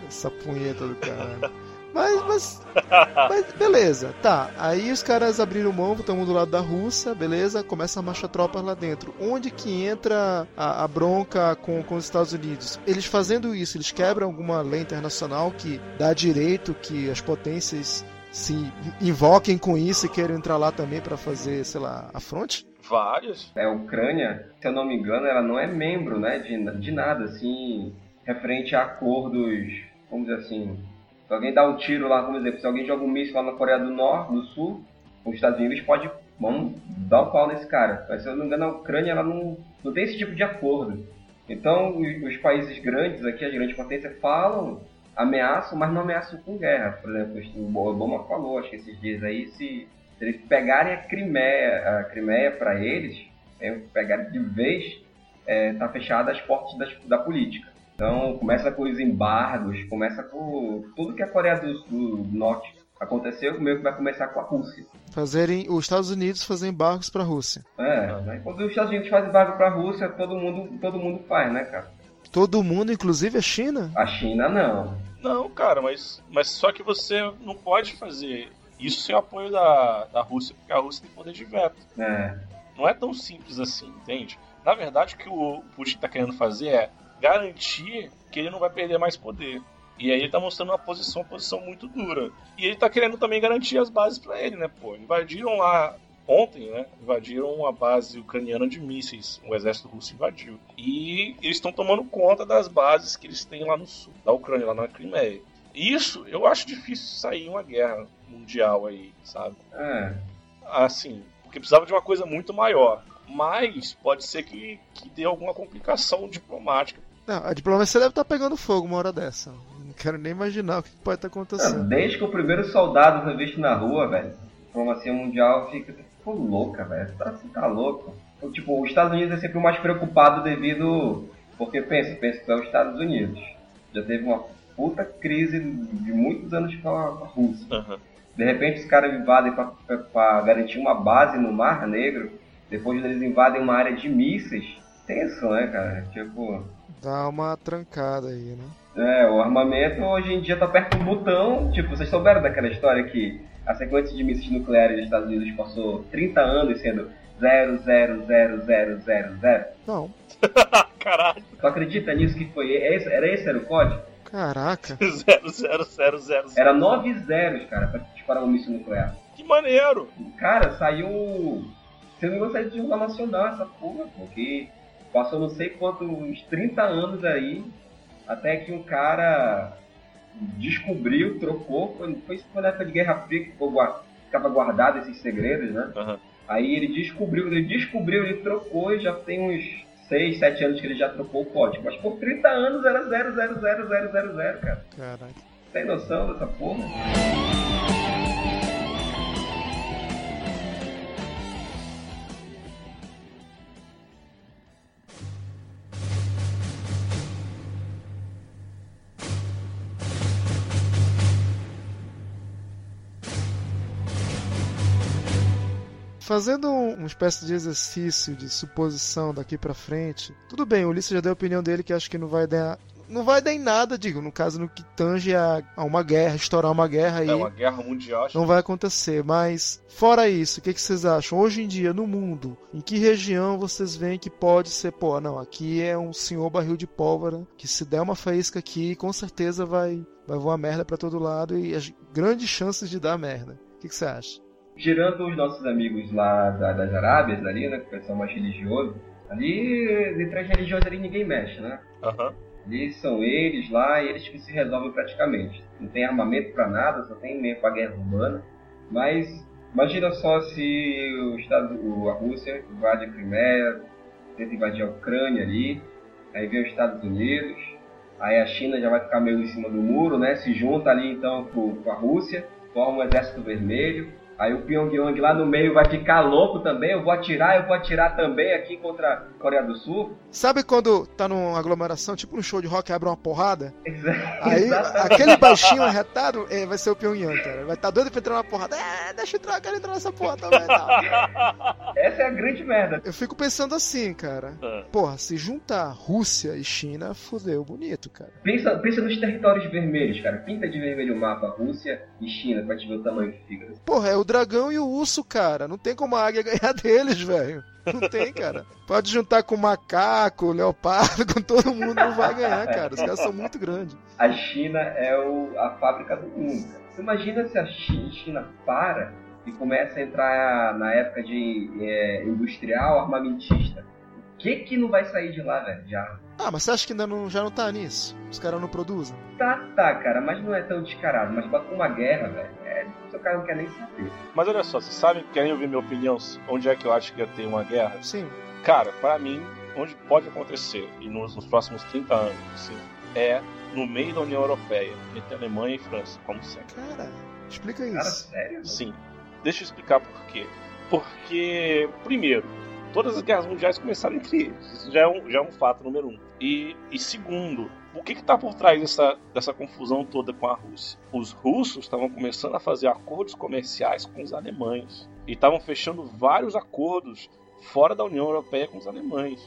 Speaker 5: Essa punheta do caralho. Mas, mas, mas beleza, tá. Aí os caras abriram mão, estão do lado da Rússia, beleza? Começa a marchar tropas lá dentro. Onde que entra a, a bronca com, com os Estados Unidos? Eles fazendo isso, eles quebram alguma lei internacional que dá direito que as potências se invoquem com isso e queiram entrar lá também pra fazer, sei lá, a fronte?
Speaker 4: Vários.
Speaker 3: É, a Ucrânia, se eu não me engano, ela não é membro, né, de, de nada, assim, referente a acordos, vamos dizer assim, se alguém dá um tiro lá, como exemplo, se alguém joga um míssil lá na Coreia do Norte, do Sul, os Estados Unidos pode, vamos dar um pau nesse cara. Mas se eu não me engano, a Ucrânia, ela não, não tem esse tipo de acordo. Então, os, os países grandes aqui, as grandes potências, falam, ameaçam, mas não ameaçam com guerra. Por exemplo, o Obama falou, acho que esses dias aí, se, se eles pegarem a Crimeia, a Crimeia para eles, é, pegarem de vez, é, tá fechada as portas das, da política. Então, começa com os embargos, começa com tudo que a Coreia do, do Norte aconteceu, meio que vai começar com a Rússia.
Speaker 5: Fazerem os Estados Unidos fazer embargos pra Rússia.
Speaker 3: É, né? quando os Estados Unidos fazem embargo para a Rússia, todo mundo, todo mundo faz, né, cara?
Speaker 5: Todo mundo, inclusive a China?
Speaker 3: A China não.
Speaker 4: Não, cara, mas, mas só que você não pode fazer isso sem o apoio da, da Rússia, porque a Rússia tem poder de veto.
Speaker 3: É.
Speaker 4: Não é tão simples assim, entende? Na verdade, o que o Putin está querendo fazer é garantir que ele não vai perder mais poder. E aí ele tá mostrando uma posição, uma posição muito dura. E ele tá querendo também garantir as bases para ele, né, pô? Invadiram lá ontem, né? Invadiram a base ucraniana de mísseis. O exército russo invadiu. E eles estão tomando conta das bases que eles têm lá no sul, da Ucrânia, lá na Crimeia. Isso eu acho difícil sair uma guerra mundial aí, sabe?
Speaker 3: É.
Speaker 4: assim, porque precisava de uma coisa muito maior. Mas pode ser que, que dê alguma complicação diplomática.
Speaker 5: Não, a diplomacia deve estar pegando fogo uma hora dessa. Não quero nem imaginar o que pode estar
Speaker 3: Não,
Speaker 5: acontecendo.
Speaker 3: desde que o primeiro soldado foi visto na rua, velho, a diplomacia mundial fica ficou louca, velho. Tá, você tá louco. Então, Tipo, os Estados Unidos é sempre o mais preocupado devido. Porque pensa, pensa que é os Estados Unidos. Já teve uma puta crise de muitos anos com a, Rússia. De repente os caras invadem para garantir uma base no Mar Negro. Depois eles invadem uma área de mísseis. Tenso, né, cara? Tipo.
Speaker 5: Dá uma trancada aí, né?
Speaker 3: É, o armamento hoje em dia tá perto do botão. Tipo, vocês souberam daquela história que a sequência de mísseis nucleares dos Estados Unidos passou 30 anos sendo 0000000?
Speaker 5: Não.
Speaker 4: Caralho,
Speaker 3: Tu acredita nisso que foi? Esse, era esse era o código?
Speaker 5: Caraca.
Speaker 4: 00000.
Speaker 3: Era 9 zeros, cara, pra disparar um míssil nuclear.
Speaker 4: Que maneiro!
Speaker 3: Cara, saiu. Você não gostaria de jornal nacional essa porra, porque passou não sei quantos, uns 30 anos aí, até que um cara descobriu, trocou, foi, foi, foi na época de Guerra Fria que ficou, ficava guardado esses segredos, né?
Speaker 4: Aham.
Speaker 3: Aí ele descobriu, ele descobriu, ele trocou e já tem uns 6, 7 anos que ele já trocou o código. Mas por 30 anos era 0000000, cara.
Speaker 5: Caraca.
Speaker 3: Tem noção dessa porra?
Speaker 5: Fazendo um- uma espécie de exercício de suposição daqui pra frente, tudo bem, o Ulisses já deu a opinião dele que acho que não vai dar. Não vai dar em nada, digo, no caso no que tange a, a uma guerra, estourar uma guerra aí.
Speaker 4: É uma guerra mundial. acho
Speaker 5: Não vai acontecer, mas fora isso, o que, que vocês acham? Hoje em dia, no mundo, em que região vocês veem que pode ser, pô, não, aqui é um senhor barril de pólvora, que se der uma faísca aqui, com certeza vai, vai voar merda pra todo lado e as grandes chances de dar merda. O que, que você acha?
Speaker 3: Tirando os nossos amigos lá da- das Arábias, ali, né? Que são mais religiosos. Ali, entre as religiões ali, ninguém mexe, né?
Speaker 4: Aham.
Speaker 3: Ali são eles lá e eles que se resolvem praticamente. Não tem armamento pra nada, só tem meio pra guerra urbana. Mas imagina só se o Estado, o- a Rússia invade a Crimeia, tenta invadir a Ucrânia ali, aí vem os Estados Unidos, aí a China já vai ficar meio em cima do muro, né? Se junta ali então com, com a Rússia, forma um exército vermelho. Aí o Pyongyang lá no meio vai ficar louco também, eu vou atirar, eu vou atirar também aqui contra a Coreia do Sul.
Speaker 5: Sabe quando tá numa aglomeração, tipo um show de rock, abre uma porrada?
Speaker 3: Exa-
Speaker 5: Aí aquele baixinho retado é, vai ser o Pyongyang, cara. Vai estar doido pra entrar na porrada. É, deixa eu entrar, eu quero entrar nessa porra também. Tá.
Speaker 3: Essa é a grande merda.
Speaker 5: Eu fico pensando assim, cara.
Speaker 4: Ah.
Speaker 5: Porra, se juntar Rússia e China, fudeu bonito, cara.
Speaker 3: Pensa, pensa nos territórios vermelhos, cara. Pinta de vermelho o mapa Rússia e China pra te ver o tamanho que fica.
Speaker 5: Porra, é o dragão e o urso, cara. Não tem como a águia ganhar deles, velho. Não tem, cara. Pode juntar com o macaco, o leopardo, com todo mundo, não vai ganhar, cara. Os caras são muito grandes.
Speaker 3: A China é o- a fábrica do mundo. Você imagina se a Chi- China para e começa a entrar na época de é, industrial armamentista. O que que não vai sair de lá, velho? Já.
Speaker 5: Ah, mas você acha que ainda não, já não tá nisso? Os caras não produzem?
Speaker 3: Tá, tá, cara, mas não é tão descarado. Mas pra uma guerra, velho, é, o seu cara não quer nem saber.
Speaker 4: Mas olha só, vocês sabem, querem ouvir minha opinião? Onde é que eu acho que ia ter uma guerra?
Speaker 5: Sim.
Speaker 4: Cara, pra mim, onde pode acontecer, e nos, nos próximos 30 anos, assim, é no meio da União Europeia, entre Alemanha e França, como sempre.
Speaker 5: Cara, explica
Speaker 3: Cara,
Speaker 5: isso.
Speaker 3: sério?
Speaker 4: Sim. Deixa eu explicar por quê. Porque, primeiro, todas as guerras mundiais começaram entre eles. Isso já é um, já é um fato número um. E, e segundo, o que está por trás dessa, dessa confusão toda com a Rússia? Os russos estavam começando a fazer acordos comerciais com os alemães. E estavam fechando vários acordos fora da União Europeia com os alemães.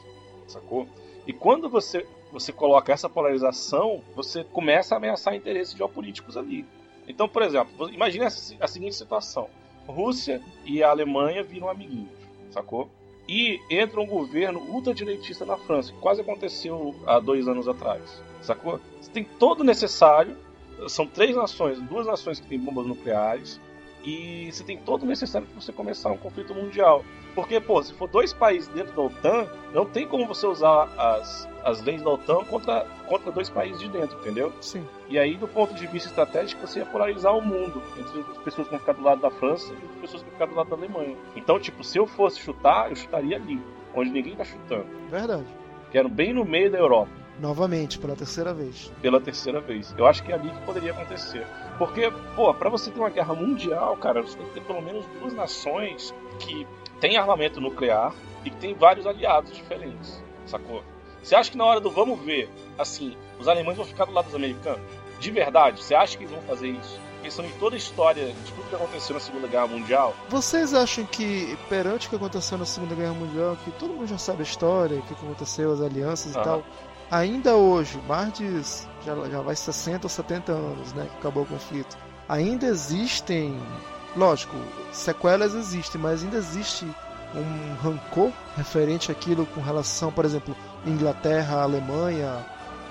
Speaker 4: Sacou? E quando você, você coloca essa polarização, você começa a ameaçar interesses geopolíticos ali. Então, por exemplo, imagine a, seguinte situação: Rússia e a Alemanha viram amiguinhos, sacou? E entra um governo ultradireitista na França, que quase aconteceu há dois anos atrás, sacou? Você tem todo o necessário, são três nações, duas nações que têm bombas nucleares, e você tem todo o necessário para você começar um conflito mundial. Porque, pô, se for dois países dentro da OTAN, não tem como você usar as, as leis da OTAN contra, contra dois países de dentro, entendeu?
Speaker 5: Sim.
Speaker 4: E aí, do ponto de vista estratégico, você ia polarizar o mundo entre as pessoas que vão ficar do lado da França e as pessoas que vão ficar do lado da Alemanha. Então, tipo, se eu fosse chutar, eu chutaria ali, onde ninguém tá chutando.
Speaker 5: Verdade.
Speaker 4: Que era bem no meio da Europa,
Speaker 5: Novamente, pela terceira vez.
Speaker 4: pela terceira vez. Eu acho que é ali que poderia acontecer. Porque, pô, pra você ter uma guerra mundial, cara, você tem que ter pelo menos duas nações que têm armamento nuclear e que têm vários aliados diferentes, sacou? Você acha que na hora do vamos ver, assim, os alemães vão ficar do lado dos americanos? De verdade, você acha que eles vão fazer isso? Pensando em toda a história de tudo que aconteceu na Segunda Guerra Mundial,
Speaker 5: Vocês acham que, perante o que aconteceu na Segunda Guerra Mundial, que todo mundo já sabe a história, o que aconteceu, as alianças e tal, ainda hoje, mais de. Já, já vai 60 ou 70 anos, né? Que acabou o conflito. Ainda existem. Lógico, sequelas existem, mas ainda existe um rancor referente àquilo com relação, por exemplo, Inglaterra, Alemanha,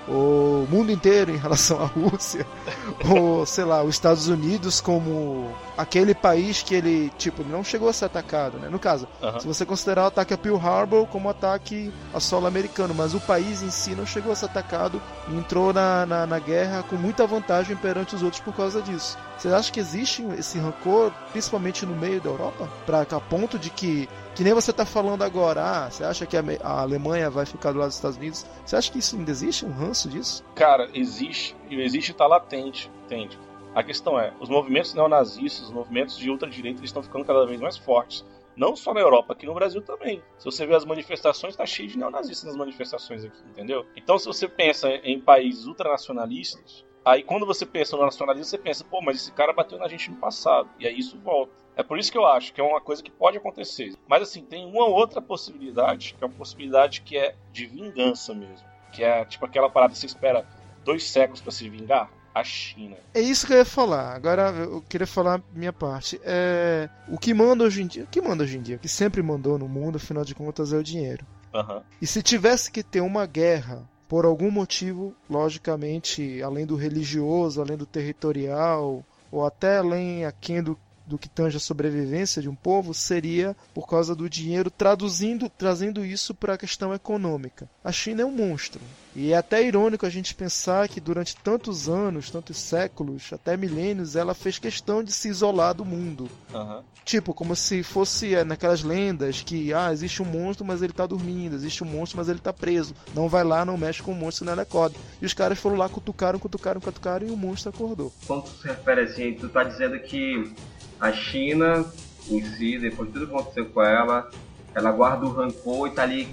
Speaker 5: o mundo inteiro em relação à Rússia, ou sei lá, os Estados Unidos como aquele país que ele, tipo, não chegou a ser atacado, né? No caso,
Speaker 4: Aham.
Speaker 5: se você considerar o ataque a Pearl Harbor como ataque a solo americano, mas o país em si não chegou a ser atacado e entrou na, na, na guerra com muita vantagem perante os outros por causa disso. Você acha que existe esse rancor, principalmente no meio da Europa? Pra, a ponto de que, que nem você tá falando agora, ah, você acha que a, a Alemanha vai ficar do lado dos Estados Unidos? Você acha que isso ainda existe, um ranço disso?
Speaker 4: Cara, existe, e existe e tá latente, entende? A questão é, os movimentos neonazistas, os movimentos de ultradireita, eles estão ficando cada vez mais fortes. Não só na Europa, aqui no Brasil também. Se você ver as manifestações, tá cheio de neonazistas nas manifestações aqui, entendeu? Então, se você pensa em países ultranacionalistas, Aí quando você pensa no nacionalismo, você pensa, pô, mas esse cara bateu na gente no passado. E aí isso volta. É por isso que eu acho que é uma coisa que pode acontecer. Mas assim, tem uma outra possibilidade, que é uma possibilidade que é de vingança mesmo. Que é tipo aquela parada que você espera dois séculos para se vingar. A China.
Speaker 5: É isso que eu ia falar. Agora eu queria falar minha parte. É... O que manda hoje em dia, o que manda hoje em dia, o que sempre mandou no mundo, afinal de contas, é o dinheiro.
Speaker 4: Uhum.
Speaker 5: E se tivesse que ter uma guerra por algum motivo, logicamente, além do religioso, além do territorial, ou até além aquém do, do que tange a sobrevivência de um povo, seria por causa do dinheiro, traduzindo, trazendo isso para a questão econômica. A China é um monstro. E é até irônico a gente pensar que durante tantos anos, tantos séculos, até milênios, ela fez questão de se isolar do mundo.
Speaker 4: Uhum.
Speaker 5: Tipo, como se fosse é, naquelas lendas que, ah, existe um monstro, mas ele tá dormindo, existe um monstro, mas ele tá preso. Não vai lá, não mexe com o monstro, não ele acorda. E os caras foram lá, cutucaram, cutucaram, cutucaram e o monstro acordou.
Speaker 3: Quando tu se refere assim, tu tá dizendo que a China em si, depois de tudo que aconteceu com ela, ela guarda o rancor e tá ali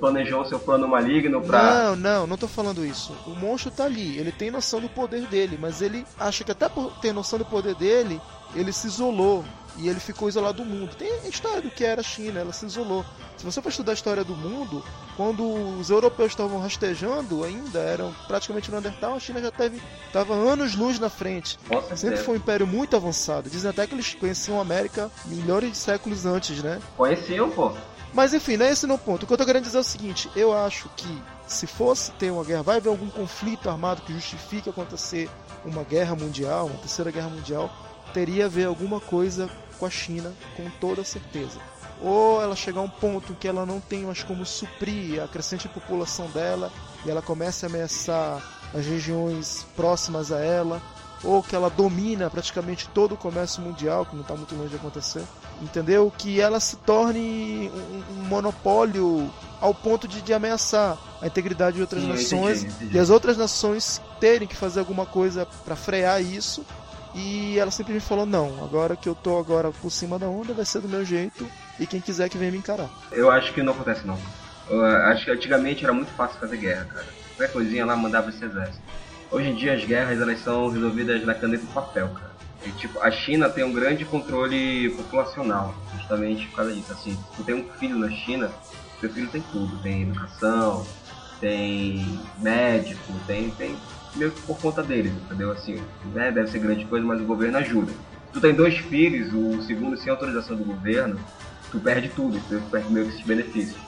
Speaker 3: planejou seu plano maligno pra.
Speaker 5: Não, não, não tô falando isso. O monstro tá ali, ele tem noção do poder dele, mas ele acha que até por ter noção do poder dele, ele se isolou e ele ficou isolado do mundo. Tem a história do que era a China, ela se isolou. Se você for estudar a história do mundo, quando os europeus estavam rastejando ainda, eram praticamente no Neandertal, a China já teve estava anos luz na frente.
Speaker 3: Nossa,
Speaker 5: Sempre foi um império muito avançado. Dizem até que eles conheciam a América milhares de séculos antes, né?
Speaker 3: Conheciam, pô.
Speaker 5: Mas enfim, não é esse no ponto. O que eu tô querendo dizer é o seguinte: eu acho que se fosse ter uma guerra, vai haver algum conflito armado que justifique acontecer uma guerra mundial, uma terceira guerra mundial, teria a ver alguma coisa com a China, com toda certeza. Ou ela chegar a um ponto que ela não tem mais como suprir a crescente população dela e ela começa a ameaçar as regiões próximas a ela, ou que ela domina praticamente todo o comércio mundial, que não está muito longe de acontecer, entendeu? Que ela se torne um, um monopólio ao ponto de, de, ameaçar a integridade de outras
Speaker 3: Sim,
Speaker 5: nações
Speaker 3: entendi, entendi.
Speaker 5: e as outras nações terem que fazer alguma coisa para frear isso. E ela simplesmente falou: não, agora que eu tô agora por cima da onda, vai ser do meu jeito e quem quiser que venha me encarar.
Speaker 3: Eu acho que não acontece não. Eu acho que antigamente era muito fácil fazer guerra, cara. Qualquer coisinha lá mandava esse exército. Hoje em dia as guerras elas são resolvidas na caneta e papel, cara. E, tipo, a China tem um grande controle populacional, justamente por causa disso. Assim, se tu tem um filho na China, seu filho tem tudo, tem educação, tem médico, tem, tem meio que por conta deles, entendeu? Assim, né, deve ser grande coisa, mas o governo ajuda. Tu tem dois filhos, o segundo sem autorização do governo, tu perde tudo, tu perde meio que esses benefícios.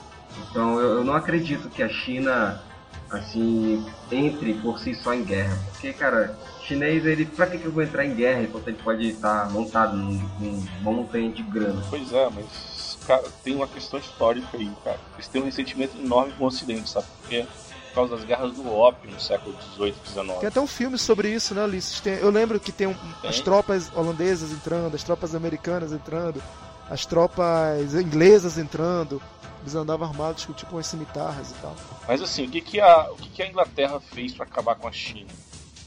Speaker 3: Então eu, eu não acredito que a China assim entre por si só em guerra, porque cara, chinês ele pra que, que eu vou entrar em guerra enquanto ele pode estar montado num, num montanha de grana?
Speaker 4: Pois é, mas cara, tem uma questão histórica aí, cara. Eles têm um ressentimento enorme com o Ocidente, sabe por quê? Por causa das guerras do ópio no século XVIII,
Speaker 5: Tem
Speaker 4: XIX.
Speaker 5: até um filme sobre isso, né, Ulisses? Tem- eu lembro que tem um-
Speaker 4: Tem.
Speaker 5: as tropas holandesas entrando, as tropas americanas entrando, as tropas inglesas entrando. Eles andavam armados com tipo umas cimitarras e tal.
Speaker 4: Mas assim, o que, que, a, o que, que a Inglaterra fez para acabar com a China?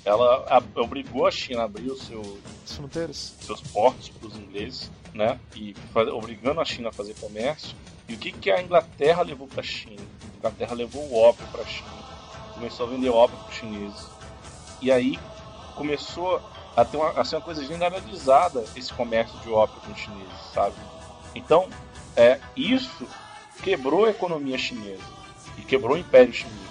Speaker 4: Ela a- obrigou a China a abrir o seu,
Speaker 5: As fronteiras.
Speaker 4: seus portos para os ingleses, né? E fa- obrigando a China a fazer comércio. E o que, que a Inglaterra levou para a China? Inglaterra levou o ópio para a China. Começou a vender ópio para os chineses. E aí começou a ter uma, a ser uma coisa generalizada esse comércio de ópio com os chineses, sabe? Então, é, isso quebrou a economia chinesa e quebrou o império chinês.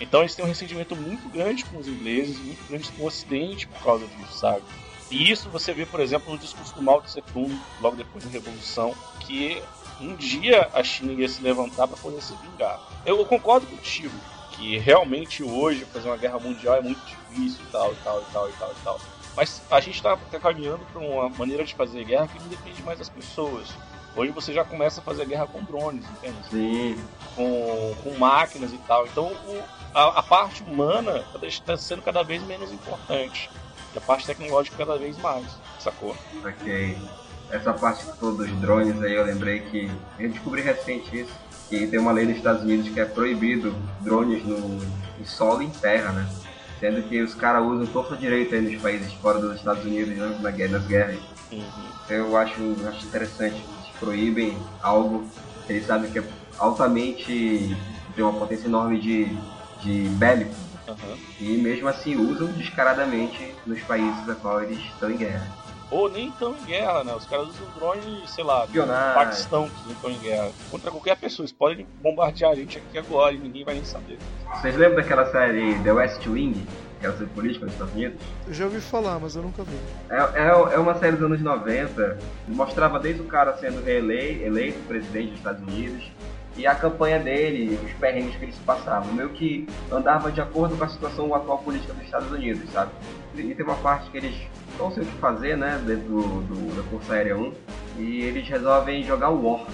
Speaker 4: Então eles têm um ressentimento muito grande com os ingleses, muito grande com o Ocidente por causa disso, sabe? E isso você vê, por exemplo, no discurso do Mao Tse Tung, logo depois da Revolução, que um dia a China ia se levantar para poder se vingar. Eu concordo contigo que realmente hoje fazer uma guerra mundial é muito difícil e tal, e tal, e tal, e tal, e tal. Mas a gente está caminhando para uma maneira de fazer guerra que não depende mais das pessoas. Hoje você já começa a fazer guerra com drones, entende?
Speaker 3: Sim,
Speaker 4: com, com máquinas e tal. Então o- a, a parte humana está sendo cada vez menos importante. E a parte tecnológica cada vez mais, sacou?
Speaker 3: ok. Essa parte que falou dos drones aí, eu lembrei que eu descobri recente isso, que tem uma lei nos Estados Unidos que é proibido drones no, em solo e em terra, né? Sendo que os caras usam torta direita aí nos países fora dos Estados Unidos, né? Na guerra, nas guerras.
Speaker 4: Uhum.
Speaker 3: Eu acho, acho interessante. Eles proíbem algo que eles sabem que é altamente. tem uma potência enorme de, de bélico.
Speaker 4: Aham.
Speaker 3: E mesmo assim usam descaradamente nos países a qual eles estão em guerra.
Speaker 4: Ou nem estão em guerra, né? Os caras usam drone, sei lá, do. Paquistão, que não estão em guerra. Contra qualquer pessoa. Eles podem bombardear a gente aqui agora e ninguém vai nem saber.
Speaker 3: Vocês lembram daquela série The West Wing? Que era sobre política nos Estados Unidos?
Speaker 5: Eu já ouvi falar, mas eu nunca vi.
Speaker 3: É, é, é uma série dos anos 90, mostrava desde o cara sendo reeleito, eleito presidente dos Estados Unidos e a campanha dele, os perrengues que eles passavam, meio que andava de acordo com a situação atual política dos Estados Unidos, sabe? E tem uma parte que eles não sei o que fazer, né, dentro do, do- da Força Aérea 1, e eles resolvem jogar o War.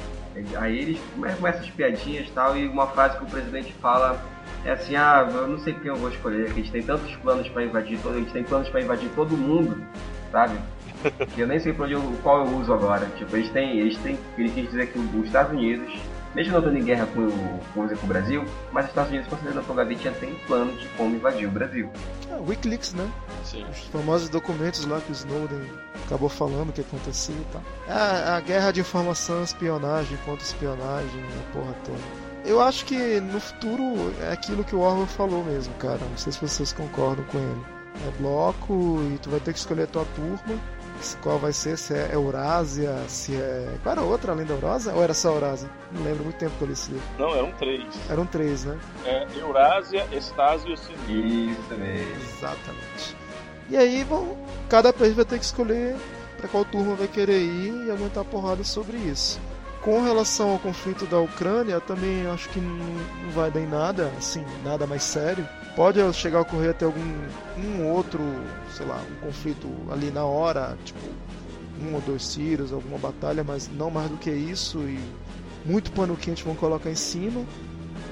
Speaker 3: Aí eles come- começam as piadinhas e tal, e uma frase que o presidente fala é assim, ah, eu não sei quem eu vou escolher, que a gente tem tantos planos para invadir, a gente tem planos para invadir todo mundo, sabe? Que eu nem sei pra onde eu, qual eu uso agora. Tipo, eles têm, eles têm, ele quis dizer que os Estados Unidos, mesmo não estando em guerra com, o- com, com o Brasil, mas os Estados Unidos, considerando a Fogavitinha, tem plano de como invadir o Brasil.
Speaker 5: Ah, Wikileaks, né?
Speaker 4: Sim.
Speaker 5: Os famosos documentos lá que o Snowden acabou falando que acontecia e tal. A, a guerra de informação, espionagem, contra-espionagem, a porra toda. Eu acho que no futuro é aquilo que o Orwell falou mesmo, cara. Não sei se vocês concordam com ele. É bloco e tu vai ter que escolher a tua turma. Qual vai ser, se é Eurásia, se é. Qual era a outra além da Eurásia? Ou era só Eurásia? Não lembro muito tempo que eu li esse livro.
Speaker 4: Não, eram três.
Speaker 5: Eram três, né?
Speaker 4: É, Eurásia, Estásia e.
Speaker 3: Isso mesmo.
Speaker 5: Exatamente. E aí vão, cada país vai ter que escolher para qual turma vai querer ir e aguentar porrada sobre isso. Com relação ao conflito da Ucrânia, também acho que não, não vai dar em nada, assim, nada mais sério. Pode chegar a ocorrer até algum um outro, sei lá, um conflito ali na hora, tipo um ou dois tiros, alguma batalha, mas não mais do que isso e muito pano quente vão colocar em cima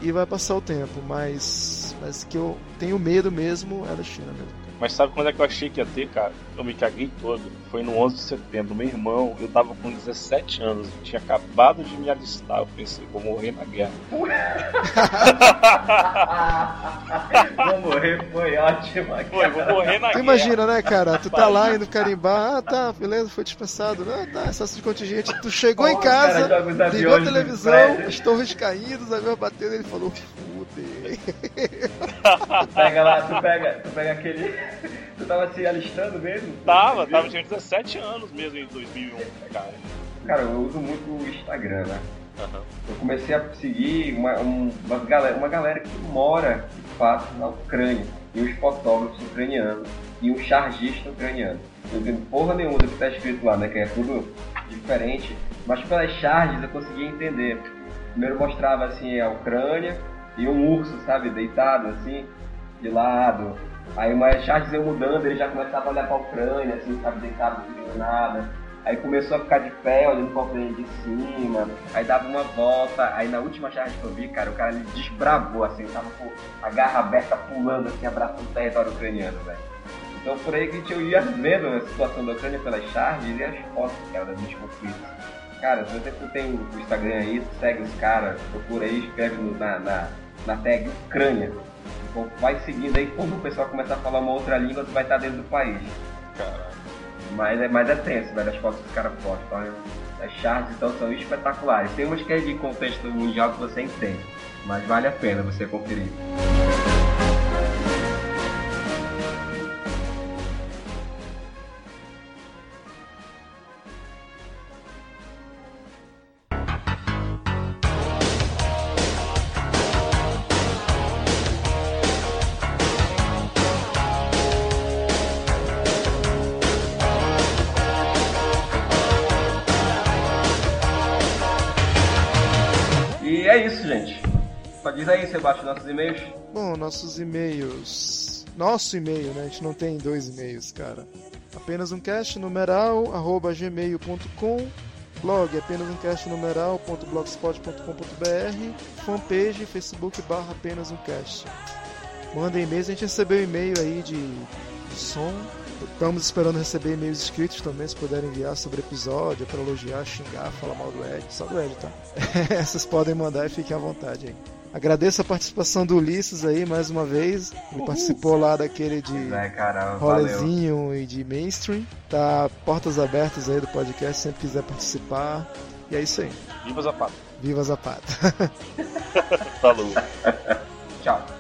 Speaker 5: e vai passar o tempo, mas mas que eu tenho medo mesmo é da China mesmo.
Speaker 4: Mas sabe quando é que eu achei que ia ter, cara? Eu me caguei todo. Foi no 11 de setembro. Meu irmão, eu tava com 17 anos, eu tinha acabado de me alistar. Eu pensei, vou morrer na guerra.
Speaker 3: Vou morrer, foi ótimo.
Speaker 4: Foi, vou morrer na
Speaker 5: Tu
Speaker 4: guerra.
Speaker 5: imagina, né, cara? Tu tá lá indo carimbar, ah, tá, beleza, foi dispensado, ah, tá, excesso de contingente. Tu chegou em
Speaker 3: Pô, cara,
Speaker 5: casa,
Speaker 3: os
Speaker 5: ligou a televisão, as torres caídas, os aviões batendo, ele falou, fudei.
Speaker 3: Pega lá, tu pega, tu pega aquele. Tu tava se alistando mesmo?
Speaker 4: Tava, tava, tinha 17 anos mesmo em 2001, cara.
Speaker 3: Cara, eu uso muito o Instagram, né?
Speaker 4: Aham.
Speaker 3: Eu comecei a seguir uma, um- uma, galera, uma galera que mora, de fato, na Ucrânia. E uns fotógrafos ucranianos. E um chargista ucraniano. Eu não entendo porra nenhuma do que tá escrito lá, né? Que é tudo diferente. Mas pelas charges eu conseguia entender. Primeiro mostrava, assim, a Ucrânia e um urso, sabe? Deitado, assim, de lado. Aí umas charges iam mudando, ele já começava a olhar pra Ucrânia, assim, sabe? Deitado, não vendo nada. Aí começou a ficar de pé, olhando pra Ucrânia de cima. Aí dava uma volta. Aí na última charge que eu vi, cara, o cara ele desbravou, assim, tava com a garra aberta, pulando, assim, abraçando o território ucraniano, velho. Então por aí que gente ia vendo a situação da Ucrânia pelas charges e as fotos, cara, dos conflitos. Cara, se você que tem o Instagram aí, segue os caras, procura aí, escreve no- na, na, na tag Ucrânia. Vai seguindo aí, quando o pessoal começar a falar uma outra língua, tu vai estar dentro do país. Mas é, mas é tenso, velho, as fotos que os caras postam. As charges então são espetaculares. Tem umas que é de contexto mundial que você entende, mas vale a pena você conferir. É isso, gente. Só diz aí, Sebastião, nossos e-mails.
Speaker 5: Bom, nossos e-mails. Nosso e-mail, né? A gente não tem dois e-mails, cara. Apenas um cast numeral, arroba gmail.com blog apenas um cast numeral.blogspot.com.br fanpage facebook barra apenas um cast mandem e-mails, a gente recebeu e-mail aí de som estamos esperando receber e-mails escritos também, se puderem enviar sobre episódio, para elogiar, xingar, falar mal do Ed, só do Ed, tá? Essas podem mandar e fiquem à vontade aí. Agradeço a participação do Ulisses aí mais uma vez. Ele participou lá daquele de
Speaker 3: É, cara, valeu.
Speaker 5: rolezinho e de mainstream. Tá portas abertas aí do podcast, sempre quiser participar. E é isso aí.
Speaker 4: Viva Zapata.
Speaker 5: Viva Zapata!
Speaker 4: Falou.
Speaker 3: Tchau.